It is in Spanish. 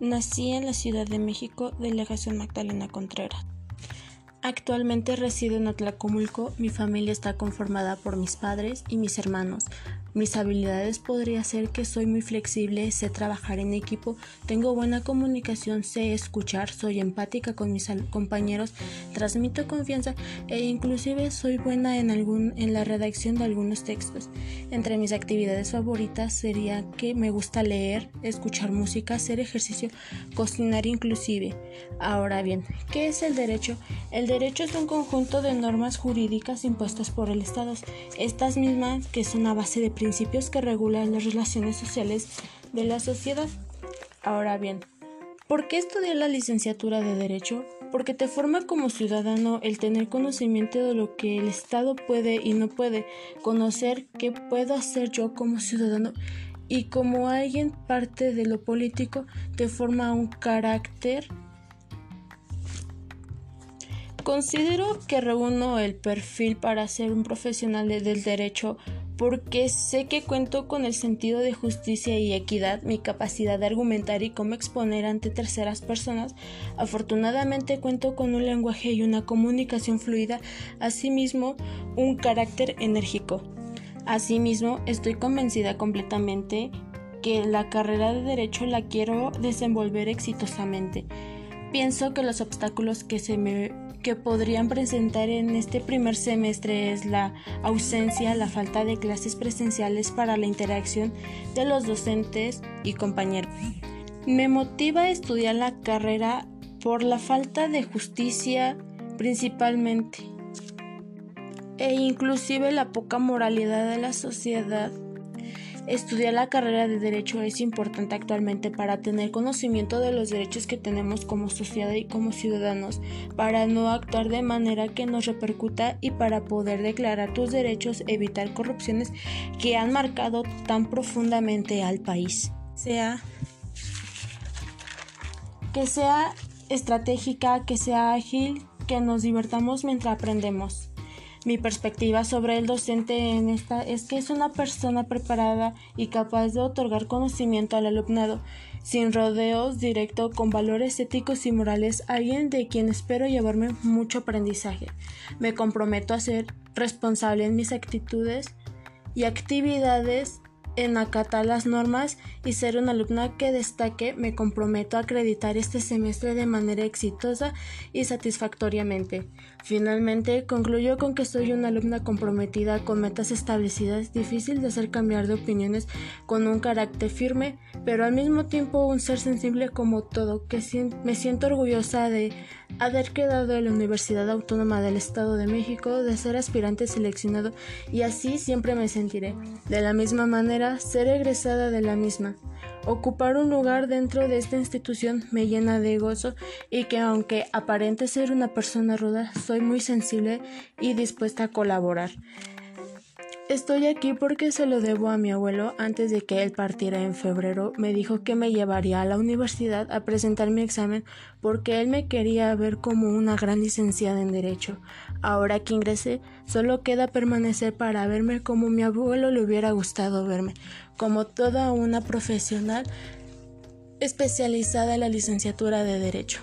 Nací en la Ciudad de México, delegación Magdalena Contreras. Actualmente resido en Atlacomulco. Mi familia está conformada por mis padres y mis hermanos. Mis habilidades podría ser que soy muy flexible, sé trabajar en equipo, tengo buena comunicación, sé escuchar, soy empática con mis compañeros, transmito confianza e inclusive soy buena en algún en la redacción de algunos textos. Entre mis actividades favoritas sería que me gusta leer, escuchar música, hacer ejercicio, cocinar inclusive. Ahora bien, ¿qué es el derecho? El derecho es un conjunto de normas jurídicas impuestas por el Estado. Estas mismas que son a base de principios que regulan las relaciones sociales de la sociedad. Ahora bien, ¿por qué estudiar la licenciatura de Derecho? Porque te forma como ciudadano el tener conocimiento de lo que el Estado puede y no puede, conocer qué puedo hacer yo como ciudadano y como alguien parte de lo político te forma un carácter Considero que reúno el perfil para ser un profesional del derecho porque sé que cuento con el sentido de justicia y equidad, mi capacidad de argumentar y cómo exponer ante terceras personas. Afortunadamente cuento con un lenguaje y una comunicación fluida, asimismo un carácter enérgico. Asimismo, estoy convencida completamente que la carrera de derecho la quiero desenvolver exitosamente. Pienso que los obstáculos que se me que podrían presentar en este primer semestre es la ausencia, la falta de clases presenciales para la interacción de los docentes y compañeros. Me motiva a estudiar la carrera por la falta de justicia principalmente e inclusive la poca moralidad de la sociedad Estudiar la carrera de Derecho es importante actualmente para tener conocimiento de los derechos que tenemos como sociedad y como ciudadanos, para no actuar de manera que nos repercuta y para poder declarar tus derechos, evitar corrupciones que han marcado tan profundamente al país. Sea que sea estratégica, que sea ágil, que nos divertamos mientras aprendemos. Mi perspectiva sobre el docente en esta es que es una persona preparada y capaz de otorgar conocimiento al alumnado, sin rodeos, directo, con valores éticos y morales, alguien de quien espero llevarme mucho aprendizaje. Me comprometo a ser responsable en mis actitudes y actividades en acatar las normas y ser una alumna que destaque, me comprometo a acreditar este semestre de manera exitosa y satisfactoriamente. Finalmente, concluyo con que soy una alumna comprometida con metas establecidas, difícil de hacer cambiar de opiniones, con un carácter firme, pero al mismo tiempo un ser sensible como todo, que me siento orgullosa de haber quedado en la Universidad Autónoma del Estado de México, de ser aspirante seleccionado y así siempre me sentiré. De la misma manera, ser egresada de la misma. Ocupar un lugar dentro de esta institución me llena de gozo y que aunque aparente ser una persona ruda, soy muy sensible y dispuesta a colaborar. Estoy aquí porque se lo debo a mi abuelo. Antes de que él partiera en febrero, me dijo que me llevaría a la universidad a presentar mi examen porque él me quería ver como una gran licenciada en Derecho. Ahora que ingresé, solo queda permanecer para verme como mi abuelo le hubiera gustado verme, como toda una profesional especializada en la licenciatura de Derecho.